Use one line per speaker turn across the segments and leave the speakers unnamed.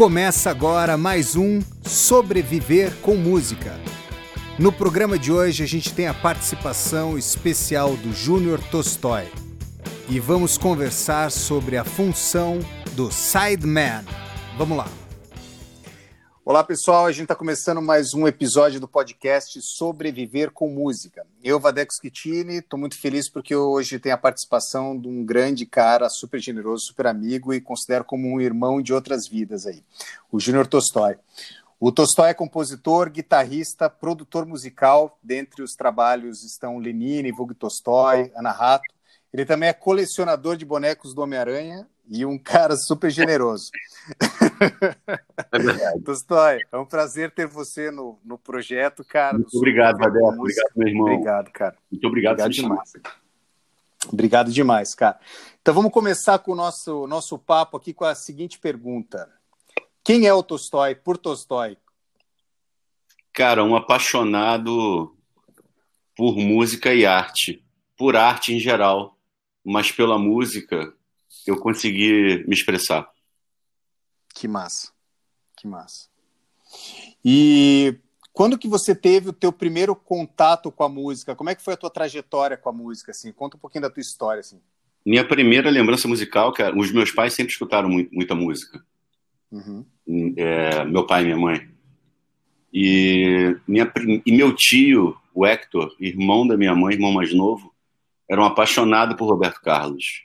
Começa agora mais um Sobreviver com Música. No programa de hoje a gente tem a participação especial do Júnior Tolstói e vamos conversar sobre a função do sideman. Vamos lá. Olá pessoal, a gente está começando mais um episódio do podcast Sobreviver com Música. Eu, Vadeco Schittini, estou muito feliz porque hoje tem a participação de um grande cara, super generoso, super amigo e considero como um irmão de outras vidas aí, o Júnior Tolstói. O Tolstói é compositor, guitarrista, produtor musical. Dentre os trabalhos estão Lenine, Vug Tolstói, Ana Rato. Ele também é colecionador de bonecos do Homem-Aranha e um cara super generoso. É verdade. Tolstói, é um prazer ter você no, no projeto, cara.
Muito obrigado, Vadé. Obrigado, meu irmão.
Obrigado, cara.
Muito obrigado,
obrigado demais. Obrigado demais, cara. Então vamos começar com o nosso, nosso papo aqui com a seguinte pergunta. Quem é o Tolstói por Tolstói?
Cara, um apaixonado por música e arte, por arte em geral, mas pela música eu consegui me expressar.
Que massa, que massa. E quando que você teve o teu primeiro contato com a música? Como é que foi a tua trajetória com a música? Assim, conta um pouquinho da tua história, assim.
Minha primeira lembrança musical, cara, os meus pais sempre escutaram muito, muita música. Uhum. É, meu pai e minha mãe. E, minha, e meu tio, o Hector, irmão da minha mãe, irmão mais novo, era um apaixonado por Roberto Carlos.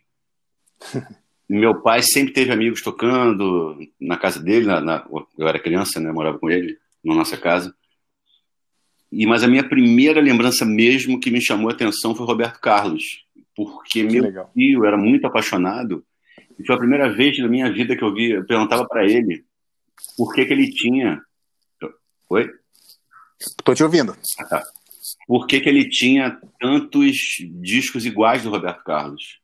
Meu pai sempre teve amigos tocando na casa dele, na, na, eu era criança, né, morava com ele na nossa casa. E mas a minha primeira lembrança mesmo que me chamou a atenção foi Roberto Carlos, porque que meu legal. tio era muito apaixonado e foi a primeira vez na minha vida que eu vi, eu perguntava para ele por que que ele tinha Oi?
Tô te ouvindo.
Ah, tá. Por que que ele tinha tantos discos iguais do Roberto Carlos?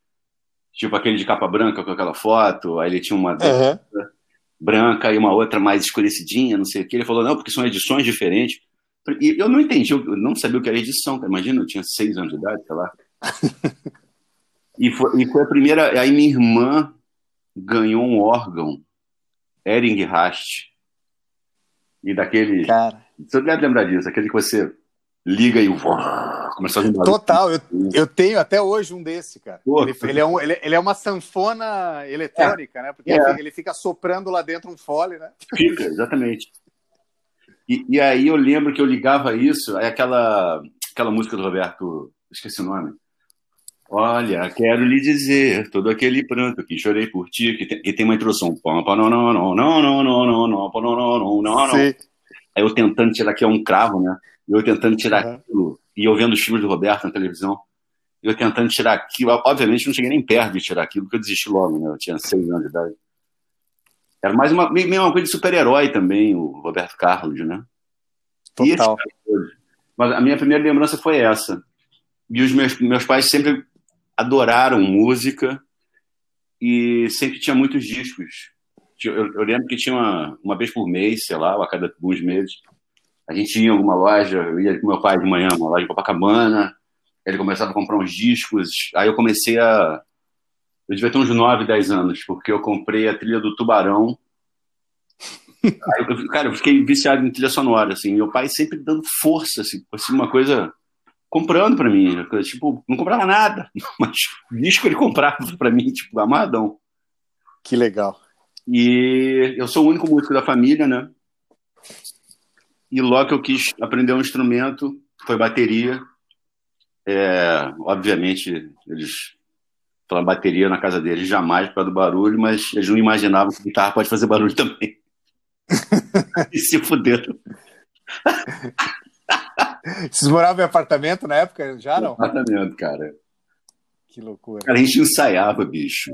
Tipo aquele de capa branca com aquela foto, aí ele tinha uma uhum. branca e uma outra mais escurecidinha, não sei o que. Ele falou, não, porque são edições diferentes. E eu não entendi, eu não sabia o que era edição, imagina, eu tinha seis anos de idade, sei lá. e, foi, e foi a primeira. Aí minha irmã ganhou um órgão, Ering Rast. E daquele. Cara. Você deve lembrar disso, aquele que você liga e
começou a vir Total, eu, eu tenho até hoje um desse, cara. Ele, ele, é um, ele, ele, é uma sanfona eletrônica, é. né? Porque é. ele fica soprando lá dentro um fole, né?
Fica, exatamente. E, e, aí eu lembro que eu ligava isso, aí aquela, aquela música do Roberto, esqueci o nome. Olha, quero lhe dizer todo aquele pranto que chorei por ti, que tem, que tem uma introdução. Sim. Aí eu tentando tirar aqui é um cravo, né? Eu tentando tirar uhum. aquilo, e eu vendo os filmes do Roberto na televisão, eu tentando tirar aquilo, obviamente não cheguei nem perto de tirar aquilo, porque eu desisti logo, né? Eu tinha seis anos de idade. Era mais uma, meio uma coisa de super-herói também, o Roberto Carlos, né?
Total.
Mas a minha primeira lembrança foi essa. E os meus, meus pais sempre adoraram música e sempre tinha muitos discos. Eu, eu lembro que tinha uma, uma vez por mês, sei lá, a cada alguns meses, a gente ia em alguma loja, eu ia com meu pai de manhã, uma loja em Copacabana, ele começava a comprar uns discos, aí eu comecei a... Eu devia ter uns 9, 10 anos, porque eu comprei a trilha do Tubarão. eu, cara, eu fiquei viciado em trilha sonora, assim, meu pai sempre dando força, assim, assim uma coisa comprando para mim, tipo, não comprava nada, mas o disco ele comprava para mim, tipo, amadão.
Que legal.
E eu sou o único músico da família, né? E logo que eu quis aprender um instrumento, foi bateria. É, obviamente, eles falaram bateria na casa deles jamais para do barulho, mas eles não imaginavam que guitarra pode fazer barulho também. e se fuderam.
Vocês moravam em apartamento na época já, não?
Apartamento, cara.
Que loucura.
Cara, a gente ensaiava, bicho.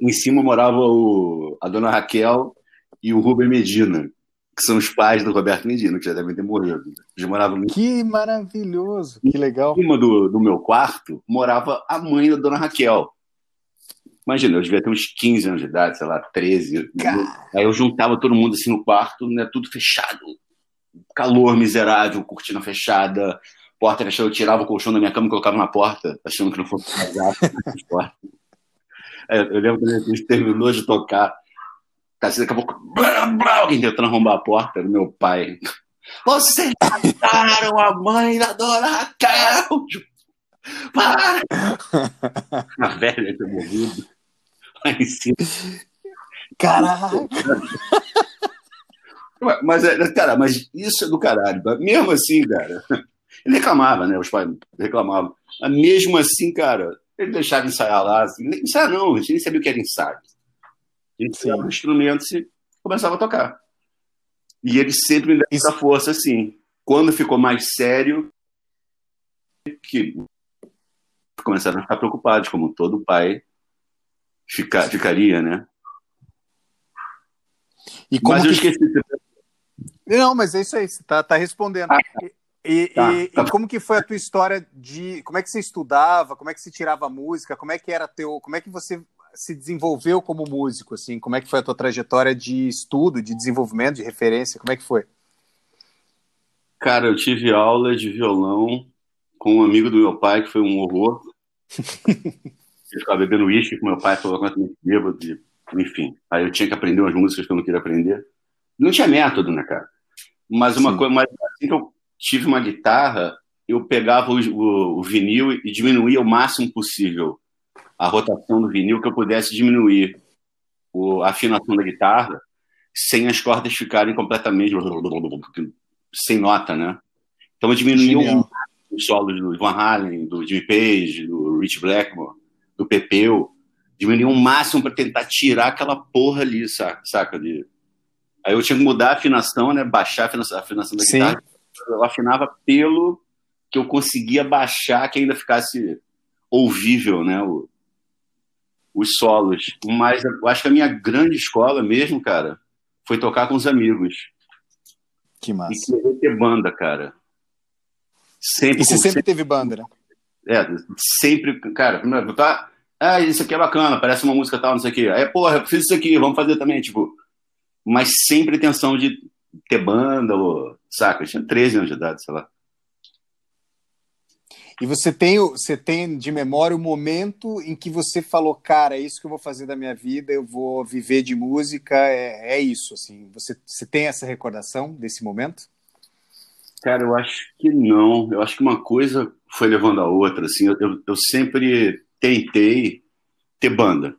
Em cima morava o, a dona Raquel e o Rubem Medina, que são os pais do Roberto Medina, que já devem ter morrido. Eles moravam no...
Que maravilhoso, que legal.
Em cima do, do meu quarto morava a mãe da dona Raquel. Imagina, eu devia ter uns 15 anos de idade, sei lá, 13. Car... Aí eu juntava todo mundo assim no quarto, né, tudo fechado. Calor miserável, cortina fechada, porta fechada. Eu tirava o colchão da minha cama e colocava na porta, achando que não fosse casar. eu lembro que a gente terminou de tocar Assim, daqui a pouco, blá, blá, alguém tentando arrombar a porta, era meu pai. Vocês mataram a mãe da Dona Raquel! Para! A velha ter morrido. Lá em cima.
Caraca!
Mas, cara, mas isso é do caralho. Mesmo assim, cara, ele reclamava, né? Os pais reclamavam. Mas mesmo assim, cara, ele deixava ensaiar lá. Assim, ensaiar não, a gente nem sabia o que era ensaio. Pegava o instrumento e começava a tocar. E ele sempre me deu essa força, assim. Quando ficou mais sério, que começaram a ficar preocupados, como todo pai fica, ficaria, né?
E como mas eu esqueci. Não, mas é isso aí, você tá, tá respondendo. Ah, e, tá, e, tá. e, como que foi a tua história de como é que você estudava, como é que você tirava música, como é que era teu, como é que você se desenvolveu como músico, assim, como é que foi a tua trajetória de estudo, de desenvolvimento, de referência, como é que foi?
Cara, eu tive aula de violão com um amigo do meu pai que foi um horror. Ele ficava bebendo uísque com meu pai, falou completamente bêbado, enfim. Aí eu tinha que aprender umas músicas que eu não queria aprender. Não tinha método, né, cara? Mas uma Sim. coisa, mas assim que eu tive uma guitarra, eu pegava o, o, o, vinil e diminuía o máximo possível a rotação do vinil, que eu pudesse diminuir a afinação da guitarra sem as cordas ficarem completamente sem nota, né? Então eu diminuía um, os solos do Van Halen, do Jimmy Page, do Rich Blackmore, do Pepeu, diminuía o máximo para tentar tirar aquela porra ali, saca? saca de... Aí eu tinha que mudar a afinação, né? Baixar a afinação, a afinação da Sim. guitarra. Eu afinava pelo que eu conseguia baixar, que ainda ficasse ouvível, né? O, os solos. Mas eu acho que a minha grande escola mesmo, cara, foi tocar com os amigos.
Que massa.
E querer ter banda, cara.
Sempre, e você sempre, sempre teve banda, né?
É, sempre, cara, tá, ah, isso aqui é bacana, parece uma música tal, não sei o quê. Aí, porra, eu fiz isso aqui, vamos fazer também, tipo. Mas sempre intenção de ter banda, ou, saca? Eu tinha 13 anos de idade, sei lá.
E você tem, você tem de memória o momento em que você falou, cara, é isso que eu vou fazer da minha vida, eu vou viver de música, é, é isso, assim. Você, você tem essa recordação desse momento?
Cara, eu acho que não. Eu acho que uma coisa foi levando a outra, assim. Eu, eu, eu sempre tentei ter banda.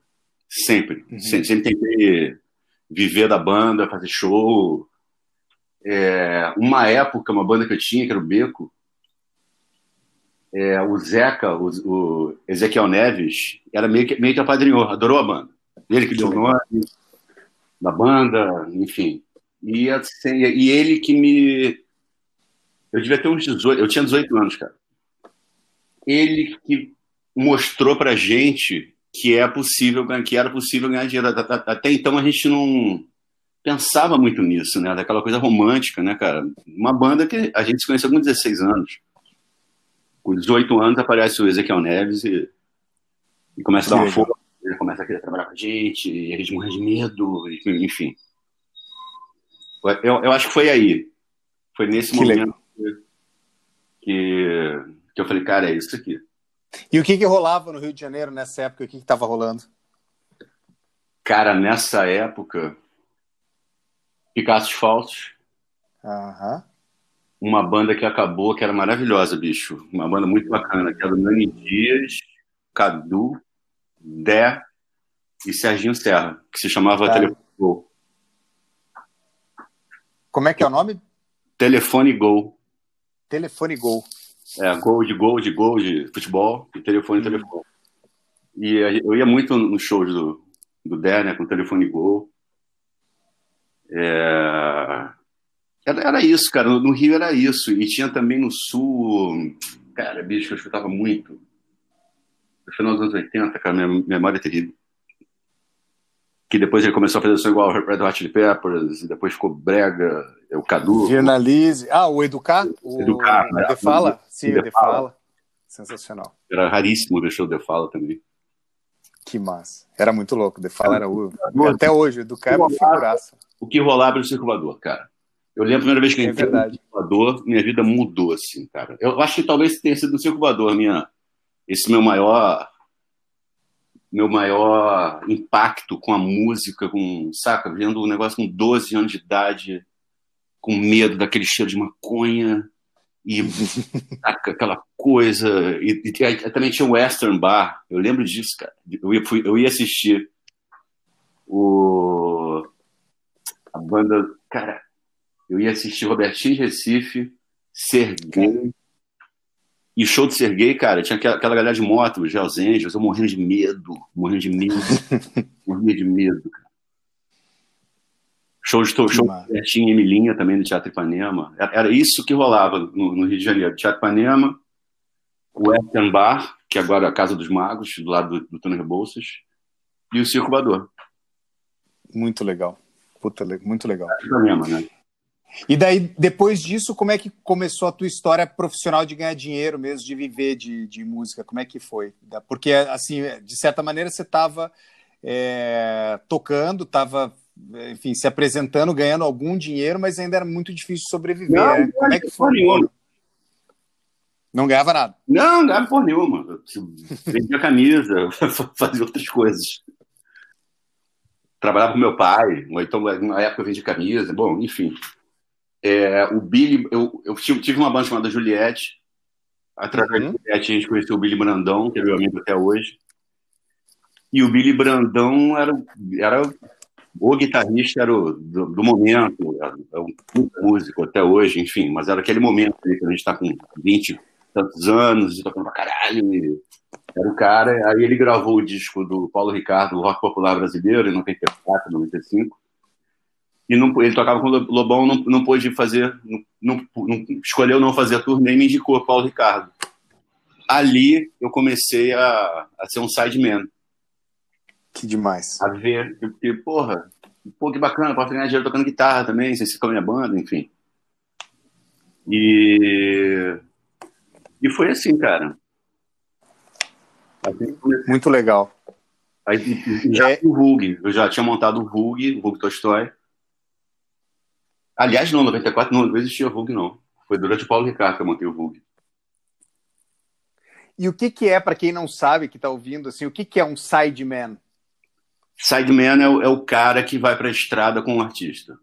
Sempre. Uhum. sempre. Sempre tentei viver da banda, fazer show. É, uma época, uma banda que eu tinha, que era o Beco, é, o Zeca, o, o, Ezequiel Neves, era meio que, meio que apadrinhou, adorou a banda. Ele que deu o nome da banda, enfim. E, assim, e ele que me. Eu devia ter uns 18, eu tinha 18 anos, cara. Ele que mostrou pra gente que é possível, que era possível ganhar dinheiro. Até então a gente não pensava muito nisso, né? Daquela coisa romântica, né, cara? Uma banda que a gente se conheceu com 16 anos com 18 anos aparece o Ezequiel Neves e, e começa a dar uma força, ele começa a querer trabalhar com a gente, e a gente morre de medo, enfim. Eu, eu acho que foi aí. Foi nesse que momento que, que eu falei, cara, é isso aqui.
E o que, que rolava no Rio de Janeiro nessa época? O que estava rolando?
Cara, nessa época, Picassos Falsos.
Aham
uma banda que acabou, que era maravilhosa, bicho. Uma banda muito bacana, que era o Nani Dias, Cadu, Dé e Serginho Serra, que se chamava tá. Telefone Gol.
Como é que é o nome?
Telefone Gol.
Telefone Gol.
É, gol de gol, de gol de futebol, e telefone, hum. telefone. E eu ia muito nos shows do, do Dé, né, com telefone Gol. É... Era, era isso, cara. No, Rio era isso. E tinha também no Sul. Cara, bicho, eu escutava muito. No final dos anos 80, cara, minha memória é terrível. Que depois ele começou a fazer som igual ao Red Hot Chili Peppers, e depois ficou brega, é o Cadu.
Jornalize. Ah, o Educar? O
Educar.
O The Fala? Sim, o The Fala. Sensacional.
Era raríssimo ver show The Fala também.
Que massa. Era muito louco. The Fala era o. Até hoje, o Educar é uma figuraça.
O que rolava no circulador, cara. Eu lembro a primeira vez que eu é entrei é no circulador, minha vida mudou, assim, cara. Eu acho que talvez tenha sido no circulador, minha, esse meu maior meu maior impacto com a música, com, saca, vendo um negócio com 12 anos de idade, com medo daquele cheiro de maconha e saca, aquela coisa. E, e, e, também tinha o Western Bar, eu lembro disso, cara. Eu ia, fui, eu ia assistir o a banda, cara, eu ia assistir Robertinho Recife, Serguei, e show de Serguei, cara, tinha aquela, aquela galera de moto, os Hells Angels, eu morrendo de medo, morrendo de medo, morria de medo, cara. Show de show Bertinho e Emilinha também no Teatro Ipanema. Era isso que rolava no, no Rio de Janeiro. Teatro Ipanema, o Western Bar, que agora é a Casa dos Magos, do lado do, do Túnel Rebouças, e o Circo Bador.
Muito legal. Puta, muito legal.
Teatro Ipanema, né?
E daí, depois disso, como é que começou a tua história profissional de ganhar dinheiro mesmo, de viver de, de música? Como é que foi? Porque, assim, de certa maneira, você estava é, tocando, estava, enfim, se apresentando, ganhando algum dinheiro, mas ainda era muito difícil sobreviver. Não, né? Como é que foi? Nenhuma. Não ganhava nada?
Não, não ganhava por nenhuma. Vendia camisa, fazia outras coisas. Trabalhava com meu pai, ou então na época eu vendia camisa, bom, enfim. É, o Billy, eu, eu tive uma banda chamada Juliette. Através uhum. da Juliette a gente conheceu o Billy Brandão, que é meu amigo até hoje. E o Billy Brandão era, era o guitarrista era o, do, do, momento, é um músico até hoje, enfim, mas era aquele momento que a gente está com 20 e tantos anos e tocando pra caralho. E era o cara, aí ele gravou o disco do Paulo Ricardo, Rock Popular Brasileiro, em 94, 95 e não, ele tocava com o Lobão, não, não pôde fazer, não, não, escolheu não fazer a turnê e me indicou Paulo Ricardo. Ali eu comecei a, a ser um sideman.
Que demais.
A ver, porque, porra, pô, que bacana, posso ganhar dinheiro tocando guitarra também, sem ser com a minha banda, enfim. E, e foi assim, cara.
Assim, Muito legal.
Aí, já é... o Vug, eu já tinha montado o Vug, o Vug Tolstói. Aliás, não, 94 não, não existia VUG, não. Foi durante o Paulo Ricardo que eu montei o VUG.
E o que, que é, para quem não sabe, que está ouvindo, assim, o que, que é um sideman?
Sideman é o, é o cara que vai para a estrada com o um artista.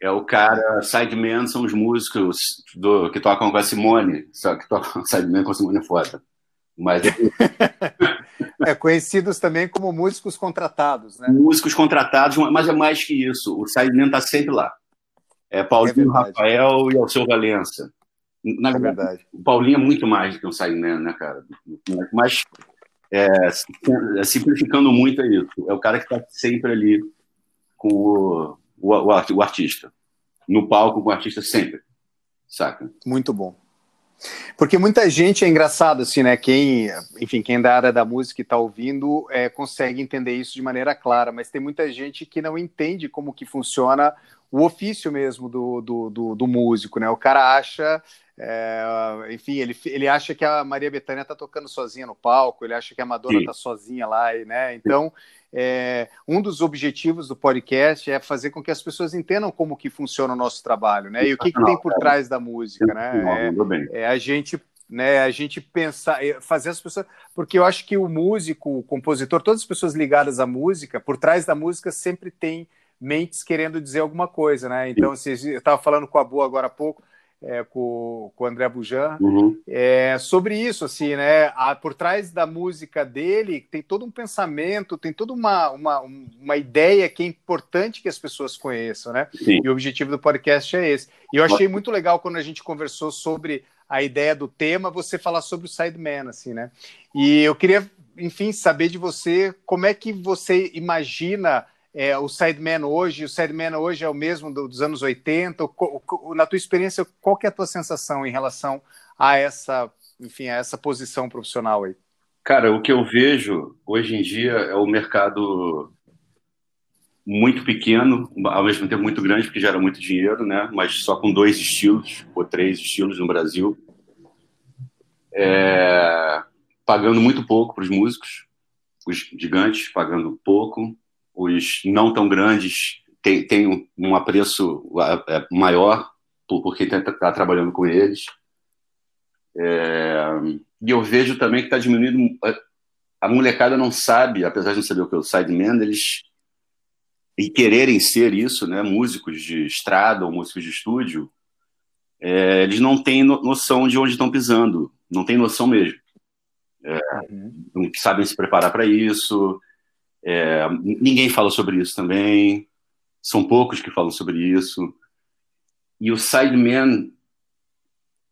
É o cara, sideman são os músicos do, que tocam com a Simone, só que tocam sideman com a Simone é foda. Mas
é conhecidos também como músicos contratados, né?
Músicos contratados, mas é mais que isso. O sideman está sempre lá. É Paulinho é Rafael e Alceu Valença. Na é verdade. O Paulinho é muito mais do que um sideman, né, cara? Mas é, é, simplificando muito é isso. É o cara que está sempre ali com o, o, o, o artista. No palco com o artista sempre. Saca?
Muito bom. Porque muita gente é engraçado, assim, né? Quem, enfim, quem é da área da música e está ouvindo é, consegue entender isso de maneira clara, mas tem muita gente que não entende como que funciona o ofício mesmo do, do, do, do músico, né? O cara acha, é, enfim, ele, ele acha que a Maria Bethânia está tocando sozinha no palco, ele acha que a Madonna está sozinha lá, né? Então, é, um dos objetivos do podcast é fazer com que as pessoas entendam como que funciona o nosso trabalho, né? E o que, que tem por trás da música, né? É, é a gente né, a gente pensar, é, fazer as pessoas, porque eu acho que o músico, o compositor, todas as pessoas ligadas à música, por trás da música sempre tem mentes querendo dizer alguma coisa, né? Então, assim, eu estava falando com a Boa agora há pouco, é, com, com o André Bujan, uhum. é, sobre isso, assim, né? A, por trás da música dele tem todo um pensamento, tem toda uma, uma, uma ideia que é importante que as pessoas conheçam, né? Sim. E o objetivo do podcast é esse. E eu achei muito legal quando a gente conversou sobre a ideia do tema, você falar sobre o Sideman, assim, né? E eu queria, enfim, saber de você como é que você imagina é, o Sideman hoje, o Sideman hoje é o mesmo dos anos 80? Na tua experiência, qual é a tua sensação em relação a essa, enfim, a essa posição profissional aí?
Cara, o que eu vejo hoje em dia é o mercado muito pequeno, ao mesmo tempo muito grande, porque gera muito dinheiro, né? Mas só com dois estilos ou três estilos no Brasil, é... pagando muito pouco para os músicos, os gigantes pagando pouco, os não tão grandes têm, têm um, um apreço é, maior por, por quem está tá trabalhando com eles. É, e eu vejo também que está diminuindo. É, a molecada não sabe, apesar de não saber o que é o sideman, eles e quererem ser isso, né, músicos de estrada ou músicos de estúdio, é, eles não têm noção de onde estão pisando, não têm noção mesmo. É, uhum. Não sabem se preparar para isso, é, ninguém fala sobre isso também, são poucos que falam sobre isso. E o sideman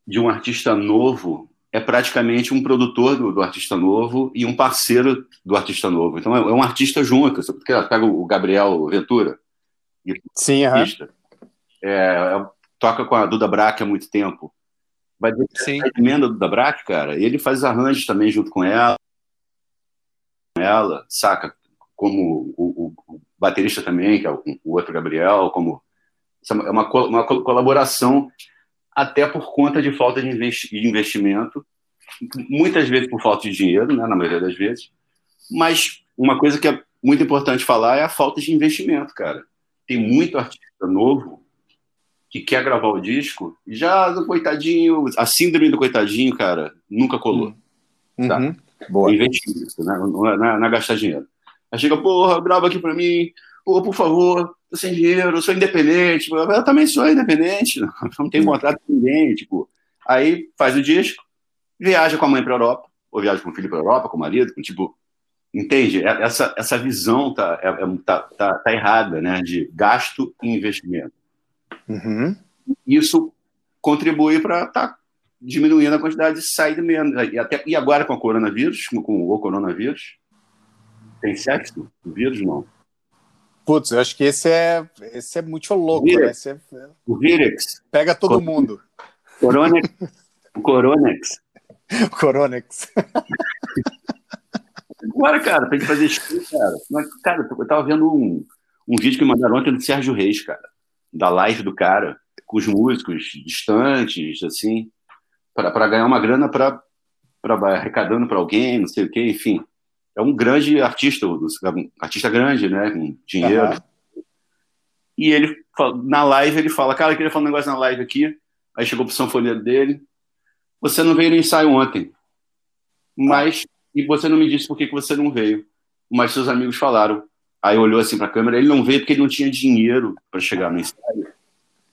de um artista novo é praticamente um produtor do, do, artista novo e um parceiro do artista novo. Então é, é um artista junto. Você pega o Gabriel Ventura,
Sim,
artista, é, é, toca com a Duda Braque há muito tempo. Vai ver
Sim.
a emenda Duda Braque, cara. Ele faz arranjos também junto com ela, ela, saca? Como o, o, o baterista também, que é o, o outro Gabriel, como é uma, uma colaboração até por conta de falta de investimento, muitas vezes por falta de dinheiro, né, na maioria das vezes. Mas uma coisa que é muito importante falar é a falta de investimento, cara. Tem muito artista novo que quer gravar o disco e já, do coitadinho, a síndrome do coitadinho, cara, nunca colou.
Uhum. Tá?
Boa. Investir isso, né? Não é, não é gastar dinheiro. Aí chega, porra, grava aqui pra mim, pô, por favor, tô sem dinheiro, sou independente. Eu também sou independente, não tenho contrato com ninguém, tipo. Aí faz o disco, viaja com a mãe para Europa, ou viaja com o filho para Europa, com o marido, com, tipo, entende? É, essa, essa visão tá, é, é, tá, tá, tá, errada, né? De gasto e investimento.
Uhum.
Isso contribui para tá diminuindo a quantidade de sidemen. E, até, e agora com o coronavírus, com o coronavírus, tem sexo? O vírus não.
Putz, eu acho que esse é, esse é muito louco, né? Esse é...
O Virex.
Pega todo Cor... mundo.
Coronex. o Coronex.
Coronex.
Agora, cara, tem que fazer isso, cara. Cara, eu tava vendo um, um vídeo que mandaram ontem do Sérgio Reis, cara. Da live do cara, com os músicos distantes, assim, para ganhar uma grana para arrecadando para alguém, não sei o quê, enfim é um grande artista, um artista grande, né, com dinheiro. Uhum. E ele, na live, ele fala, cara, eu queria falar um negócio na live aqui. Aí chegou pro sanfoneiro dele, você não veio no ensaio ontem, mas, e você não me disse por que, que você não veio, mas seus amigos falaram. Aí olhou assim para a câmera, ele não veio porque ele não tinha dinheiro para chegar no ensaio,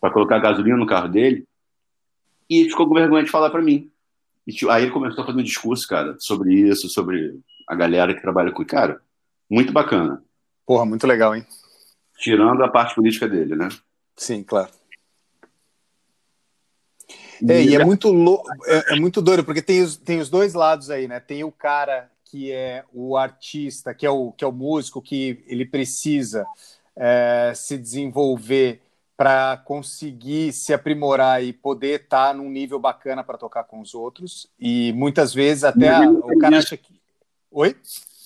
para colocar gasolina no carro dele, e ficou com vergonha de falar para mim. E, aí ele começou a fazer um discurso, cara, sobre isso, sobre a galera que trabalha com. Cara, muito bacana.
Porra, muito legal, hein?
Tirando a parte política dele, né?
Sim, claro. É, e é muito, lou... é, é, muito doido, porque tem os, tem os dois lados aí, né? Tem o cara que é o artista, que é o, que é o músico, que ele precisa é, se desenvolver para conseguir se aprimorar e poder estar tá num nível bacana para tocar com os outros. E muitas vezes até a, o cara acha que. Oi?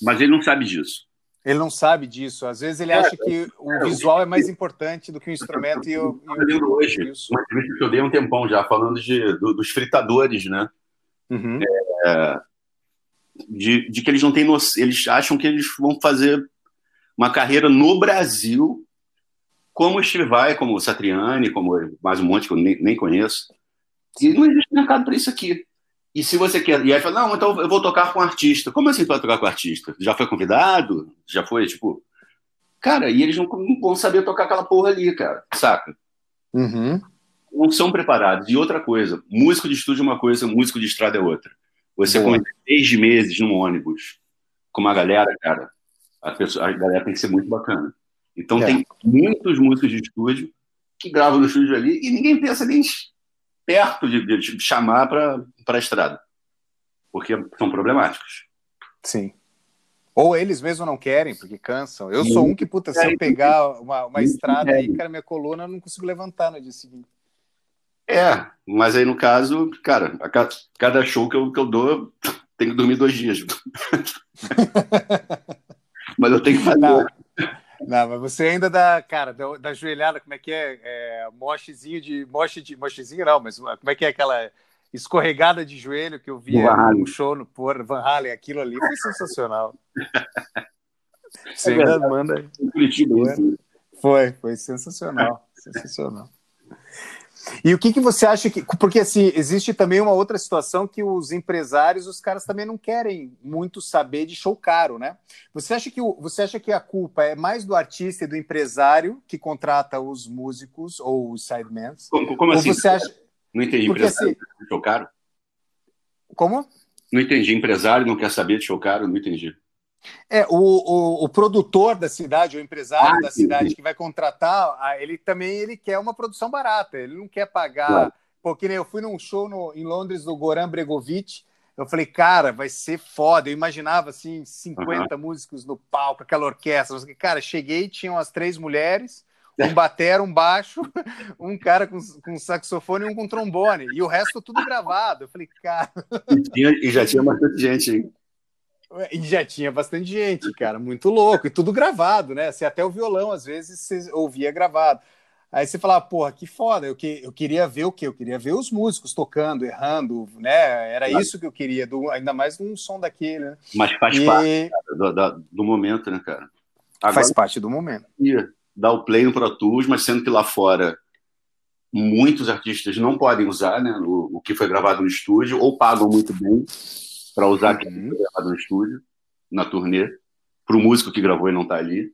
Mas ele não sabe disso.
Ele não sabe disso. Às vezes ele é, acha que o é, visual é mais importante do que o instrumento e o.
Eu lembro hoje, isso. uma entrevista que eu dei um tempão já, falando de, do, dos fritadores, né?
Uhum.
É, de, de que eles não têm noção, eles acham que eles vão fazer uma carreira no Brasil como o Steve Vai, como o Satriani, como mais um monte que eu nem, nem conheço. E não existe mercado para isso aqui. E se você quer. E aí fala, não, então eu vou tocar com um artista. Como assim tu vai tocar com um artista? Já foi convidado? Já foi, tipo. Cara, e eles não, não vão saber tocar aquela porra ali, cara, saca?
Uhum.
Não são preparados. E outra coisa, músico de estúdio é uma coisa, músico de estrada é outra. Você com seis meses num ônibus com uma galera, cara, a, pessoa, a galera tem que ser muito bacana. Então é. tem muitos músicos de estúdio que gravam no estúdio ali e ninguém pensa nem perto de, de chamar para a estrada, porque são problemáticos.
Sim. Ou eles mesmo não querem, porque cansam. Eu sou um que, puta, se eu pegar uma, uma estrada aí, cara, minha coluna eu não consigo levantar no dia seguinte.
É, mas aí no caso, cara, a cada show que eu, que eu dou, tenho que dormir dois dias. mas eu tenho que fazer. Não.
Não, mas você ainda dá, cara, da, da joelhada, como é que é? é mochezinho de. Moche de. Mochezinho não, mas como é que é aquela escorregada de joelho que eu vi no show no por Van Halen, aquilo ali foi sensacional. Você é ainda manda. Foi, foi sensacional. sensacional. E o que, que você acha que. Porque assim, existe também uma outra situação que os empresários, os caras também não querem muito saber de show caro, né? Você acha que, o, você acha que a culpa é mais do artista e do empresário que contrata os músicos ou os sidemans?
Como, como assim? Você acha... Não entendi. Porque, empresário assim... show caro?
Como?
Não entendi. Empresário não quer saber de show caro? Não entendi.
É, o, o, o, produtor da cidade, o empresário ah, da cidade sim. que vai contratar, ele também ele quer uma produção barata, ele não quer pagar. Claro. Porque né, eu fui num show no, em Londres do Goran Bregovic, eu falei, cara, vai ser foda. Eu imaginava assim, 50 uhum. músicos no palco, aquela orquestra. Cara, cheguei, tinham as três mulheres, um batera, um baixo, um cara com, com saxofone e um com trombone. E o resto tudo gravado. Eu falei, cara.
E, tinha, e já tinha bastante gente, hein?
E já tinha bastante gente, cara, muito louco, e tudo gravado, né? Assim, até o violão, às vezes, você ouvia gravado. Aí você falava, porra, que foda, eu, que, eu queria ver o quê? Eu queria ver os músicos tocando, errando, né? Era claro. isso que eu queria, do, ainda mais num som daquele, né?
Mas faz e... parte cara, do, do, momento, né, cara?
Agora, faz parte do momento.
Dar o play no Pro Tools, mas sendo que lá fora muitos artistas não podem usar né, o, o que foi gravado no estúdio, ou pagam muito bem, para usar aquilo uhum. gravado no estúdio, na turnê, para o músico que gravou e não está ali.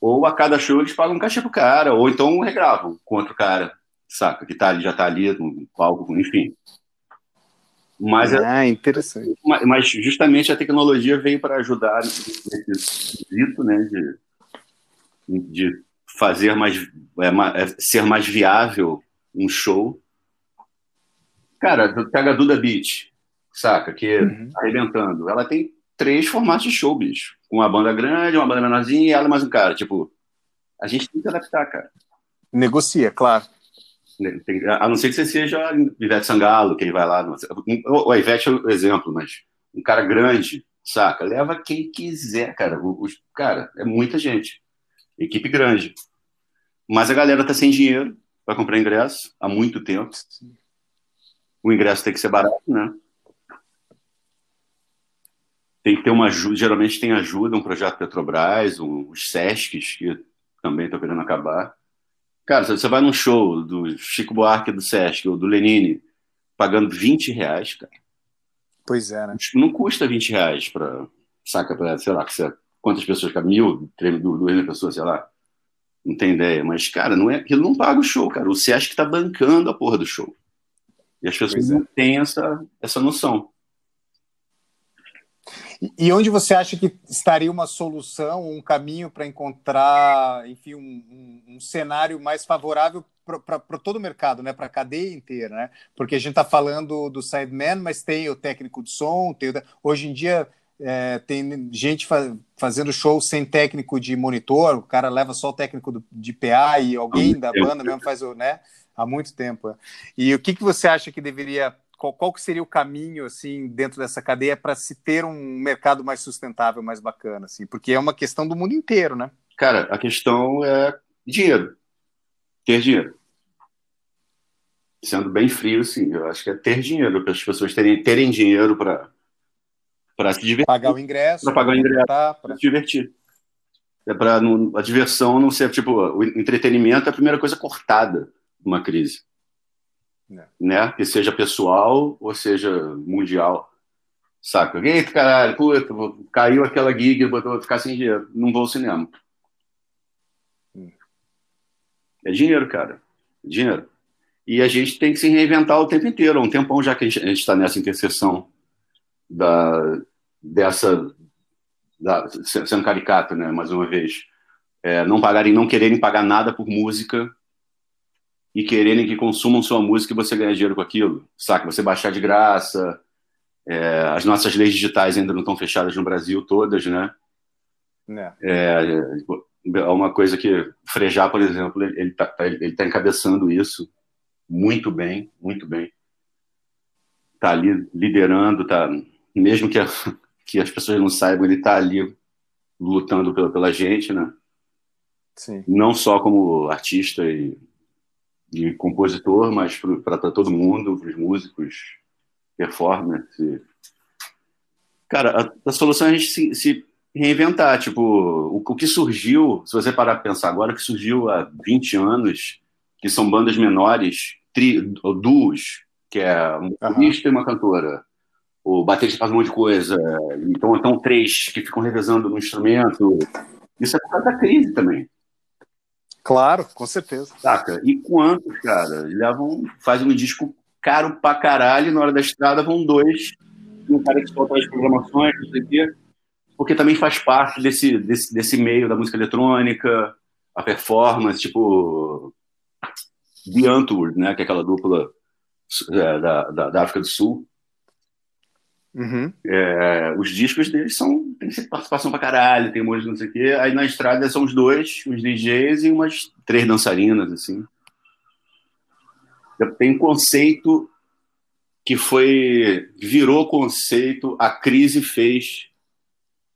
Ou a cada show eles pagam um cachê pro cara, ou então regravam com outro cara, saca? Que tá ali, já está ali no palco, enfim.
Mas, é ah, interessante.
Mas justamente a tecnologia veio para ajudar nesse quesito, né? De, de fazer mais, é, é, ser mais viável um show. Cara, pega a Duda Beat, saca? Que uhum. tá arrebentando. Ela tem três formatos de show, bicho. Uma banda grande, uma banda menorzinha e ela mais um cara. Tipo, a gente tem que adaptar, cara.
Negocia, claro.
Tem, a não ser que você seja Ivete Sangalo, quem vai lá. O Ivete é o exemplo, mas um cara grande, saca? Leva quem quiser, cara. Os, cara, é muita gente. Equipe grande. Mas a galera tá sem dinheiro para comprar ingresso há muito tempo. O ingresso tem que ser barato, né? Tem que ter uma ajuda, geralmente tem ajuda, um projeto Petrobras, um, os Sescs, que também estão querendo acabar. Cara, você vai num show do Chico Buarque do Sesc ou do Lenine, pagando 20 reais, cara.
Pois é, né?
Não custa 20 reais para, saca, para, sei lá, quantas pessoas, cara, mil, duas mil pessoas, sei lá. Não tem ideia, mas, cara, não é, aquilo não paga o show, cara. O Sesc tá bancando a porra do show. E as pessoas é. não têm essa, essa noção.
E onde você acha que estaria uma solução, um caminho para encontrar, enfim, um, um, um, cenário mais favorável para todo o mercado, né? para a cadeia inteira? Né? Porque a gente está falando do sideman, mas tem o técnico de som, tem o... hoje em dia é, tem gente fa fazendo show sem técnico de monitor, o cara leva só o técnico do, de PA e alguém da banda mesmo faz o. Né? Há muito tempo. É. E o que, que você acha que deveria qual, qual que seria o caminho assim dentro dessa cadeia para se ter um mercado mais sustentável, mais bacana, assim? Porque é uma questão do mundo inteiro, né?
Cara, a questão é dinheiro, ter dinheiro. Sendo bem frio, sim, eu acho que é ter dinheiro para as pessoas terem, terem dinheiro para para se divertir.
Pagar o ingresso.
Para pagar o ingresso. Para se divertir. É para a diversão não ser tipo o entretenimento é a primeira coisa cortada numa crise né? né? Que seja pessoal ou seja mundial. Saca? Eita, caralho, puta, caiu aquela gig, vou ficar sem dinheiro. Não vou ao cinema. Hum. É dinheiro, cara. É dinheiro. E a gente tem que se reinventar o tempo inteiro. Há um tempão já que a gente está nessa interseção da, dessa. Da, sendo caricato, né? Mais uma vez. É, não pagarem, não quererem pagar nada por música e quererem que consumam sua música e você ganhe dinheiro com aquilo, saca? Você baixar de graça. É, as nossas leis digitais ainda não estão fechadas no Brasil todas, né? É. É, é uma coisa que Frejá, por exemplo, ele está tá encabeçando isso muito bem, muito bem. Está ali liderando, tá, mesmo que, a, que as pessoas não saibam, ele está ali lutando pela, pela gente, né?
Sim.
Não só como artista e de compositor, mas para todo mundo, para os músicos, performance. Cara, a, a, solução é a gente se, se reinventar. Tipo, o, o, que surgiu, se você parar para pensar agora, o que surgiu há 20 anos, que são bandas menores, tri, duos, que é um pianista uhum. e uma cantora. O baterista faz um monte de coisa. Então, então três que ficam revezando no instrumento. Isso é por causa da crise também.
Claro, com certeza.
Saca? E quantos, cara, levam, fazem um disco caro pra caralho, na hora da estrada vão dois, um cara que solta as programações, não sei o quê, porque também faz parte desse, desse, desse meio da música eletrônica, a performance, tipo The Antwoord, né, que é aquela dupla é, da, da, da, África do Sul. Uhum. É, os discos deles são tem participação pra caralho, tem um monte de não sei o quê. Aí na estrada são os dois, os DJs e umas três dançarinas, assim. Tem um conceito que foi virou conceito, a crise fez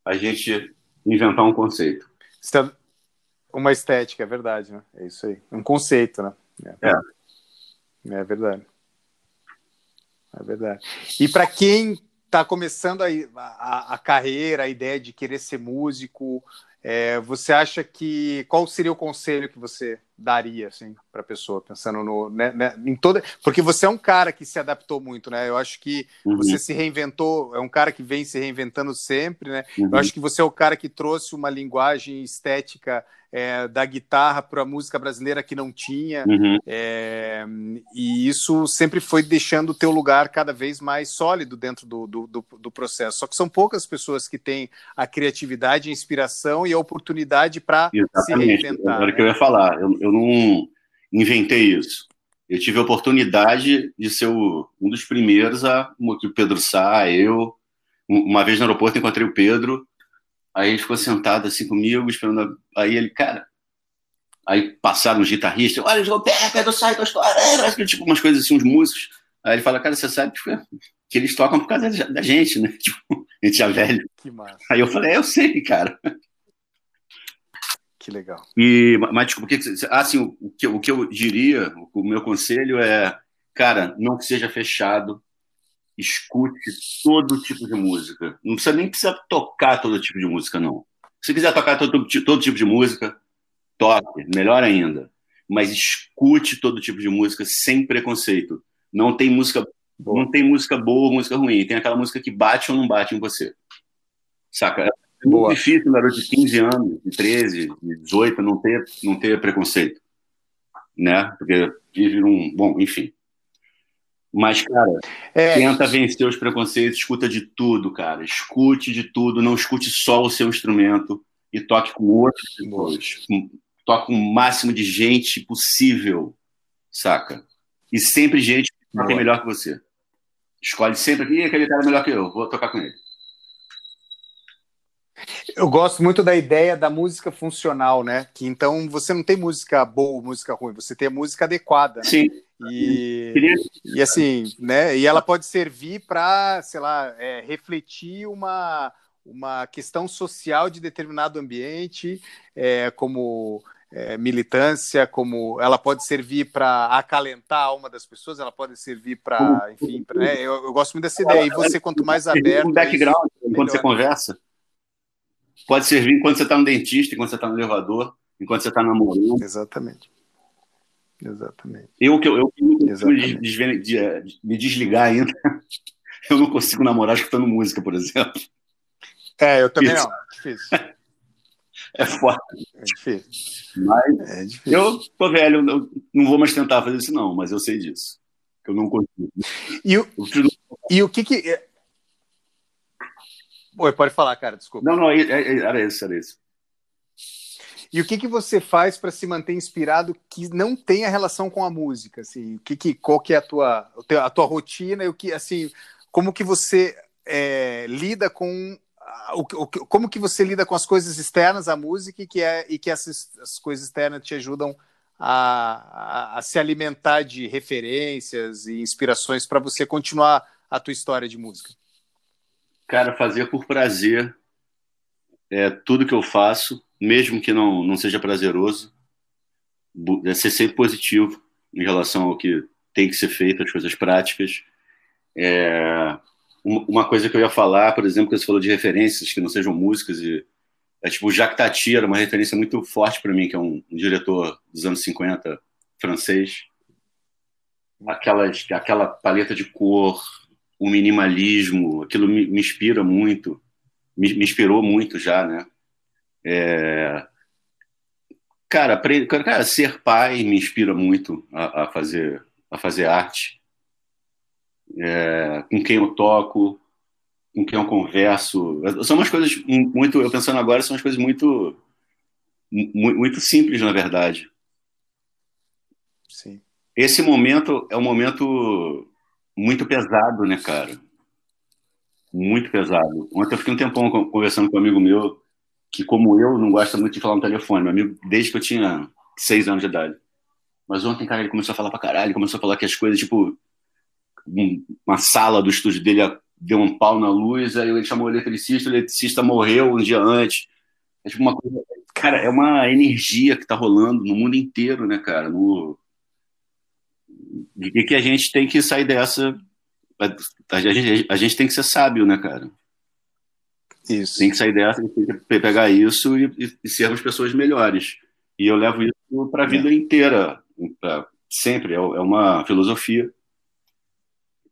a gente inventar um conceito.
É uma estética, é verdade, né? É isso aí. Um conceito, né? É. É, é verdade. É verdade. E para quem está começando a, a, a, carreira, a ideia de querer ser músico, é, você acha que qual seria o conselho que você daria assim para a pessoa pensando no né, né, em toda porque você é um cara que se adaptou muito né eu acho que uhum. você se reinventou é um cara que vem se reinventando sempre né uhum. eu acho que você é o cara que trouxe uma linguagem estética é, da guitarra para a música brasileira que não tinha, uhum. é, e isso sempre foi deixando o teu lugar cada vez mais sólido dentro do, do, do, do, processo. Só que são poucas pessoas que têm a criatividade, a inspiração e a oportunidade para se reinventar.
Agora né? que eu ia falar, eu, eu não inventei isso. Eu tive a oportunidade de ser o, um dos primeiros a. O Pedro Sá, eu. Uma vez no aeroporto encontrei o Pedro, Aí ele ficou sentado assim comigo, esperando. Aí ele, cara. Aí passaram os guitarristas, olha, João Pepe, é do Sai da História, tipo umas coisas assim, uns músicos. Aí ele fala, cara, você sabe que, que eles tocam por causa da gente, né? Tipo, a gente já velho. Que massa. Aí eu falei, é, eu sei, cara.
Que legal.
E, mas, tipo, o que, assim, o, que, o que eu diria, o meu conselho é, cara, não seja fechado escute todo tipo de música. Não precisa nem precisa tocar todo tipo de música, não. Se quiser tocar todo, todo tipo de música, toque, melhor ainda. Mas escute todo tipo de música sem preconceito. Não tem música, boa. não tem música boa, música ruim. Tem aquela música que bate ou não bate em você. Saca? É muito difícil um garoto de 15 anos, de 13, de 18, não ter, não ter preconceito. Né? Porque vive um. Bom, enfim. Mas, cara, é... tenta vencer os preconceitos, escuta de tudo, cara. Escute de tudo, não escute só o seu instrumento e toque com outros pessoas. Toque com o máximo de gente possível, saca? E sempre gente que toca melhor que você. Escolhe sempre aqui, aquele cara é melhor que eu, vou tocar com ele.
Eu gosto muito da ideia da música funcional, né? Que então você não tem música boa, música ruim, você tem a música adequada. Né?
Sim.
E, e assim, né? E ela pode servir para, sei lá, é, refletir uma, uma questão social de determinado ambiente, é, como é, militância, como ela pode servir para acalentar a alma das pessoas, ela pode servir para, enfim, pra, né? eu, eu, gosto muito dessa ideia. E você, quanto mais aberto.
Um background, isso, enquanto você conversa. Pode servir enquanto você está no dentista, enquanto você está no elevador, enquanto você está namorando.
Exatamente. Exatamente.
Eu que eu, eu, eu me, de, me desligar ainda, eu não consigo namorar escutando música, por exemplo.
É, eu também Isso. não. Difícil.
É foda.
É difícil.
Mas é difícil. eu tô velho, eu não vou mais tentar fazer isso, não, mas eu sei disso. Eu não consigo.
E o, e o que que. Oi, pode falar, cara, desculpa.
Não, não, era isso, era isso.
E o que, que você faz para se manter inspirado que não tenha relação com a música? Assim, o que, que qual que é a tua, a tua rotina e o que assim, como que você é, lida com o, o, como que você lida com as coisas externas à música e que é e que essas as coisas externas te ajudam a, a, a se alimentar de referências e inspirações para você continuar a tua história de música?
Cara, fazer por prazer é tudo que eu faço mesmo que não, não seja prazeroso, é ser sempre positivo em relação ao que tem que ser feito, as coisas práticas. É, uma coisa que eu ia falar, por exemplo, que você falou de referências que não sejam músicas, e, é tipo o Jacques Tati era uma referência muito forte para mim, que é um, um, diretor dos anos 50 francês. Aquelas, aquela paleta de cor, o minimalismo, aquilo me, me inspira muito, me, me, inspirou muito já, né? É... Cara, cara, ser pai me inspira muito a, a fazer, a fazer arte. É... com quem eu toco, com quem eu converso. São umas coisas muito, eu pensando agora, são umas coisas muito, muito simples, na verdade.
Sim.
Esse momento é um momento muito pesado, né, cara? Muito pesado. Ontem eu fiquei um tempão conversando com um amigo meu, que, como eu, não gosta muito de falar no telefone. Meu amigo, desde que eu tinha seis anos de idade. Mas ontem, cara, ele começou a falar pra caralho, começou a falar que as coisas, tipo, uma sala do estúdio dele deu um pau na luz, aí ele chamou o eletricista, o eletricista morreu um dia antes. É tipo uma coisa. Cara, é uma energia que tá rolando no mundo inteiro, né, cara? No... De que a gente tem que sair dessa. A gente, a gente tem que ser sábio, né, cara?
Isso.
Tem que sair dessa, tem que pegar isso e, e, e sermos pessoas melhores. E eu levo isso para a vida é. inteira, pra, sempre. É, é uma filosofia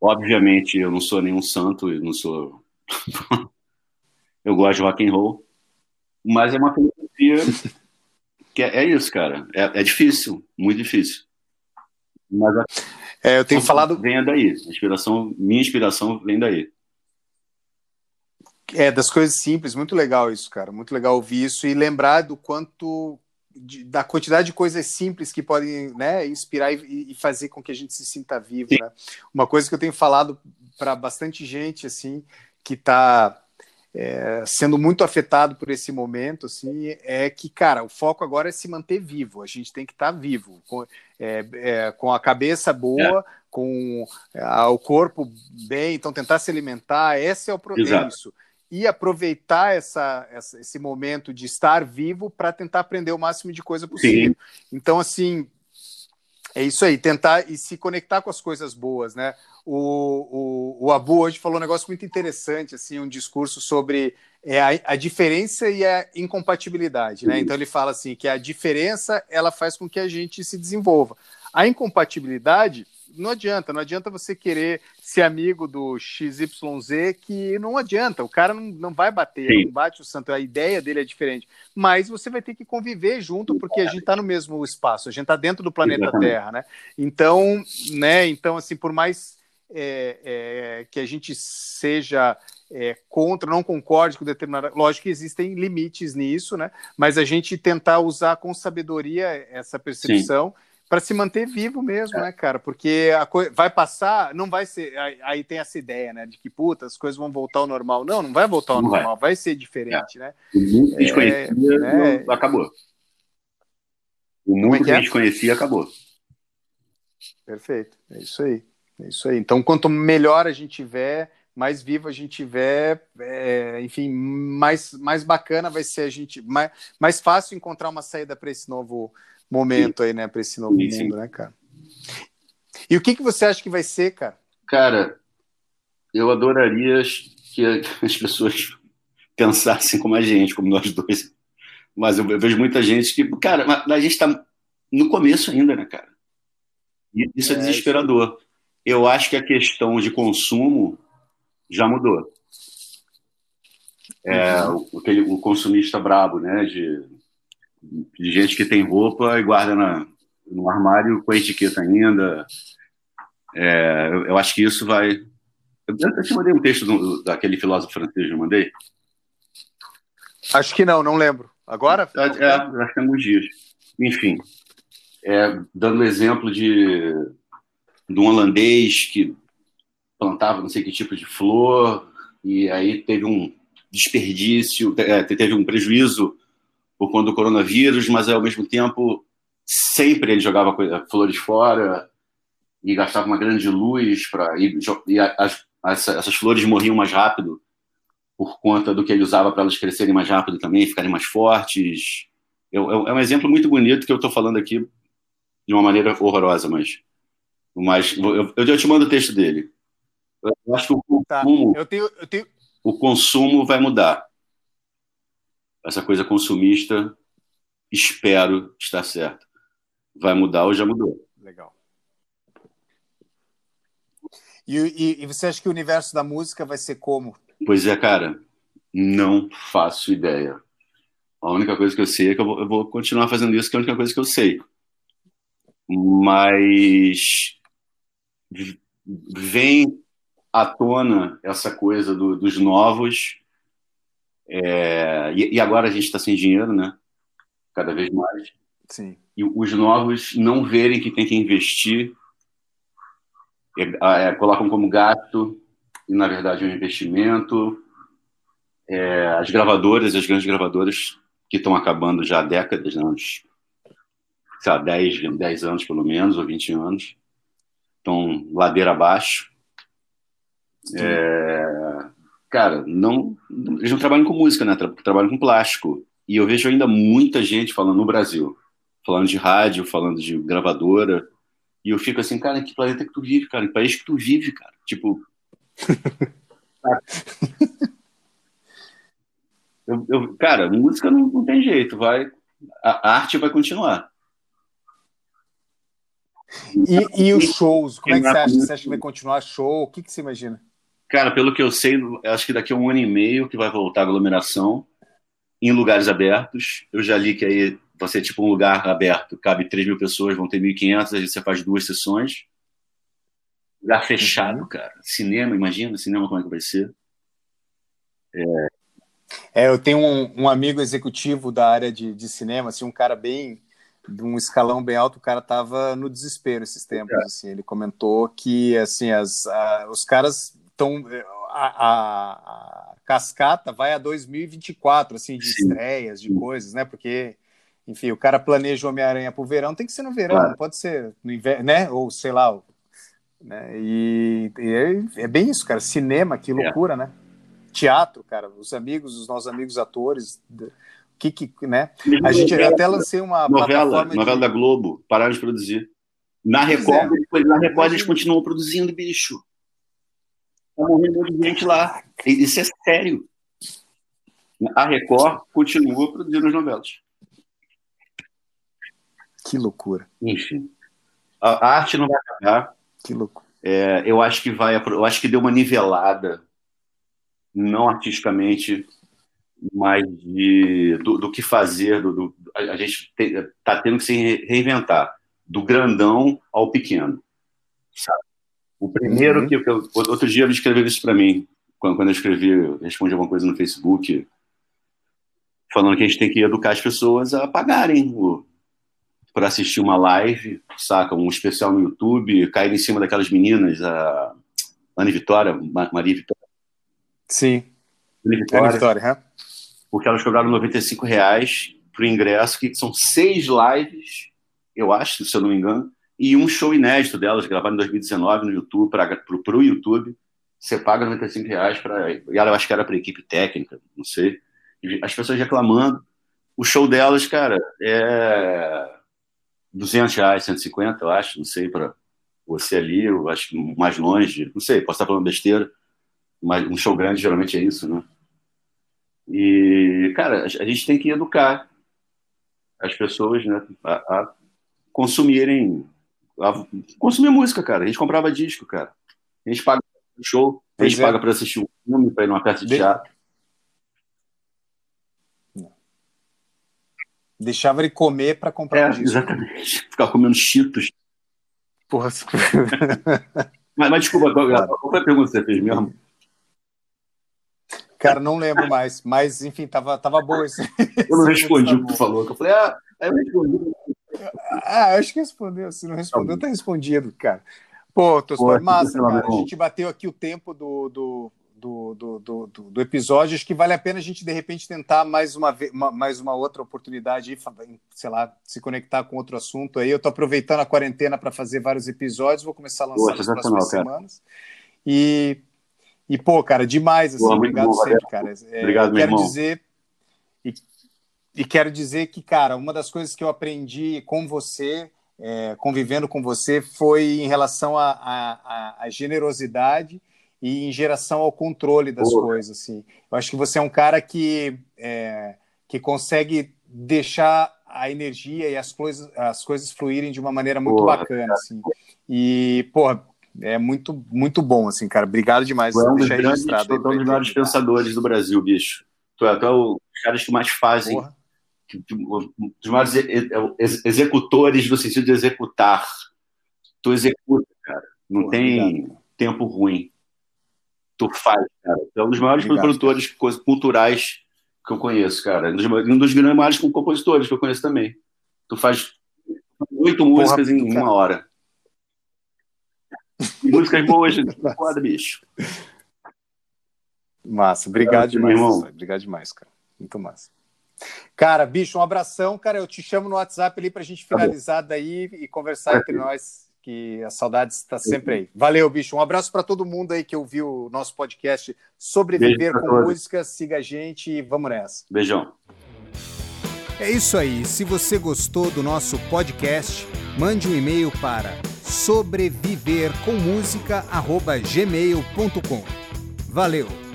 Obviamente, eu não sou nenhum santo, eu não sou. eu gosto de rock and roll, mas é uma filosofia que é, é isso, cara. É, é, difícil, muito difícil. Mas
é, eu tenho falado.
Vem daí. Inspiração, minha inspiração vem daí.
É, das coisas simples, muito legal isso, cara. Muito legal ouvir isso e lembrar do quanto de, da quantidade de coisas simples que podem né, inspirar e, e, fazer com que a gente se sinta vivo. Né? Uma coisa que eu tenho falado para bastante gente assim que está é, sendo muito afetado por esse momento, assim, é que, cara, o foco agora é se manter vivo. A gente tem que estar tá vivo, com, é, é, com a cabeça boa, é. com o corpo bem, então tentar se alimentar. Esse é o problema e aproveitar essa, essa, esse momento de estar vivo para tentar aprender o máximo de coisa possível. Sim. Então, assim, é isso aí, tentar e se conectar com as coisas boas, né? O, o, o Abu hoje falou um negócio muito interessante, assim, um discurso sobre é, a, a diferença e a incompatibilidade, né? Então ele fala assim que a diferença ela faz com que a gente se desenvolva. A incompatibilidade não adianta, não adianta você querer ser amigo do XYZ, que não adianta, o cara não, não vai bater, Sim. não bate o santo, a ideia dele é diferente. Mas você vai ter que conviver junto, porque a gente está no mesmo espaço, a gente está dentro do planeta Exatamente. Terra, né? Então, né, então, assim, por mais é, é, que a gente seja é, contra, não concorde com determinada. Lógico que existem limites nisso, né? Mas a gente tentar usar com sabedoria essa percepção. Sim para se manter vivo mesmo, é. né, cara? Porque a vai passar, não vai ser. Aí, tem essa ideia, né, de que puta, as coisas vão voltar ao normal. Não, não vai voltar ao não normal, vai. vai. ser diferente, é. né?
O mundo que a gente é, conhecia né? acabou. O é mundo que a gente conhecia acabou.
Perfeito, é isso aí. É isso aí. Então, quanto melhor a gente tiver, mais vivo a gente tiver, é, enfim, mais, mais bacana vai ser a gente, mais, mais fácil encontrar uma saída para esse novo momento aí, né, para esse novo sim, mundo, né, cara? E o que, que você acha que vai ser, cara?
Cara, eu adoraria que as pessoas pensassem como a gente, como nós dois. Mas eu vejo muita gente que, cara, a gente está no começo ainda, né, cara? E isso é, é desesperador. Eu acho que a questão de consumo já mudou. É, uhum. o, o consumista brabo, né? De de gente que tem roupa e guarda na, no armário com a etiqueta ainda. É, eu, eu, acho que isso vai. Eu, eu te mandei um texto do, daquele filósofo francês, eu mandei?
Acho que não, não lembro. Agora?
É, é acho que é alguns dias. Enfim, é, dando exemplo de, de um holandês que plantava não sei que tipo de flor, e aí teve um desperdício, é, teve um prejuízo por conta do coronavírus, mas ao mesmo tempo sempre ele jogava flores fora e gastava uma grande luz para e, e as, as, essas flores morriam mais rápido por conta do que ele usava para elas crescerem mais rápido também, ficarem mais fortes. Eu, eu, é um exemplo muito bonito que eu estou falando aqui de uma maneira horrorosa, mas, mas eu, eu te mando o texto dele. Eu acho que o
tá. consumo, tá. eu tenho, eu tenho...
o consumo vai mudar essa coisa consumista, espero estar certo. vai mudar ou já mudou.
Legal. E, e, e, você acha que o universo da música vai ser como?
Pois é, cara, não faço ideia. A única coisa que eu sei é que eu vou, eu vou continuar fazendo isso, que é a única coisa que eu sei. Mas vem à tona essa coisa do, dos novos. É, e, e, agora a gente está sem dinheiro, né? Cada vez mais.
Sim.
E os novos não verem que tem que investir, é, é, colocam como gasto, e na verdade é um investimento. É, as gravadoras, as grandes gravadoras que estão acabando já há décadas, né, uns, sei lá, 10, 10 anos pelo menos, ou 20 anos, estão ladeira abaixo. É, cara, não, eles não trabalham com música, né? Trabalham com plástico. E eu vejo ainda muita gente falando no Brasil, falando de rádio, falando de gravadora. E eu fico assim, cara, que planeta que tu vive, cara? Que país que tu vive, cara? Tipo. eu, eu, cara, música não, não tem jeito, vai. A, a arte vai continuar.
E, e os shows, como é que você acha? Você acha que vai continuar show? O que, que você imagina?
Cara, pelo que eu sei, acho que daqui a um ano e meio que vai voltar a aglomeração em lugares abertos. Eu já li que aí vai ser tipo um lugar aberto, cabe 3 mil pessoas, vão ter 1.500, aí você faz duas sessões. Lugar fechado, uhum. cara. Cinema, imagina, cinema como é que vai ser.
É, é eu tenho um, um, amigo executivo da área de, de cinema, assim, um cara bem de um escalão bem alto, o cara tava no desespero esses tempos, é. assim, ele comentou que, assim, as, a, os caras estão, a, a, a, cascata vai a 2024, assim, de Sim. estreias, de coisas, né, porque, enfim, o cara planeja o Homem-Aranha pro verão, tem que ser no verão, claro. não pode ser no inverno, né, ou sei lá, né, e, e é, é, bem isso, cara, cinema, que é. loucura, é. né, teatro, cara, os amigos, os nossos amigos atores que, que né? A gente até lancei uma
novela, novela de... da Globo, pararam de produzir. Na Record, é. na Record eles continuam produzindo, bicho. Tá morrendo de gente lá. Isso é sério. A Record continua produzindo as novelas.
Que loucura.
Enfim. A, arte não vai acabar.
Que loucura.
É, eu acho que vai, eu acho que deu uma nivelada, não artisticamente, mas de, do, do que fazer. Do, do a gente está tendo que se reinventar, do grandão ao pequeno. Sabe? O primeiro uhum. que, eu, outro dia ele escreveu isso para mim quando, quando eu escrevi, eu respondi alguma coisa no Facebook falando que a gente tem que educar as pessoas a pagarem para assistir uma live, saca, um especial no YouTube, cair em cima daquelas meninas, a Ana Vitória, Maria Vitória.
Sim. Ana Vitória. Ana Vitória,
porque elas cobraram 95 reais para o ingresso, que são seis lives, eu acho, se eu não me engano, e um show inédito delas, gravado em 2019 no YouTube, para o YouTube. Você paga 95 reais para. E eu acho que era para equipe técnica, não sei. As pessoas reclamando. O show delas, cara, é 200 reais, 150, eu acho, não sei, para você ali, eu acho que mais longe, não sei, posso estar falando besteira, mas um show grande geralmente é isso, né? E, cara, a gente tem que educar as pessoas né, a, a consumirem, a consumir música, cara. A gente comprava disco, cara. A gente paga show, a gente é. paga para assistir um filme, para ir numa peça de teatro.
Deixava ele comer para comprar é, um disco.
Exatamente. Ficar comendo cheetos.
Porra.
mas, mas desculpa, qual, qual foi a pergunta que você fez mesmo?
Cara, não lembro mais, mas enfim, tava, tava boa esse.
Eu não respondi o que tu falou, eu falei, ah, eu respondi.
Ah, acho que respondeu. Se não respondeu, tá respondido, cara. Pô, Tostor, massa, cara. A gente bateu aqui o tempo do, do, do, do, do, episódio. Acho que vale a pena a gente, de repente, tentar mais uma, uma, mais uma outra oportunidade, sei lá, se conectar com outro assunto aí. Eu tô aproveitando a quarentena para fazer vários episódios, vou começar a lançar Pô, nas próximas semanas. E e, pô, cara, demais, assim, obrigado bom, sempre, cara.
É, obrigado,
quero
irmão.
dizer. E, quero dizer que, cara, uma das coisas que eu aprendi com você, é, convivendo com você, foi em relação à generosidade e em geração ao controle das pô. coisas, assim. Eu acho que você é um cara que, é, que consegue deixar a energia e as coisas, as coisas fluírem de uma maneira muito porra, bacana, assim. E, porra, é muito, muito bom, assim, cara. Obrigado demais
por é um deixar registrado. Tu é um dos maiores pensadores do Brasil, bicho. Tu é, tu é o caras que mais fazem, que, os maiores ex, executores no sentido de executar. Tu executa, cara. Não porra, tem obrigado. tempo ruim. Tu faz, cara. Tu é um dos maiores obrigado, produtores culturais que eu conheço, cara. Um dos, um dos maiores compositores que eu conheço também. Tu faz oito músicas em uma hora. Músicas boas, foda, bicho.
Massa, obrigado demais. Irmão. Obrigado demais, cara. Muito massa. Cara, bicho, um abração, cara. Eu te chamo no WhatsApp ali pra gente tá finalizar tá daí e conversar entre nós, que a saudade está sempre aí. Valeu, bicho. Um abraço para todo mundo aí que ouviu o nosso podcast Sobreviver com todos. Música. Siga a gente e vamos nessa.
Beijão.
É isso aí. Se você gostou do nosso podcast, mande um e-mail para sobrevivercommúsica@gmail.com. Valeu.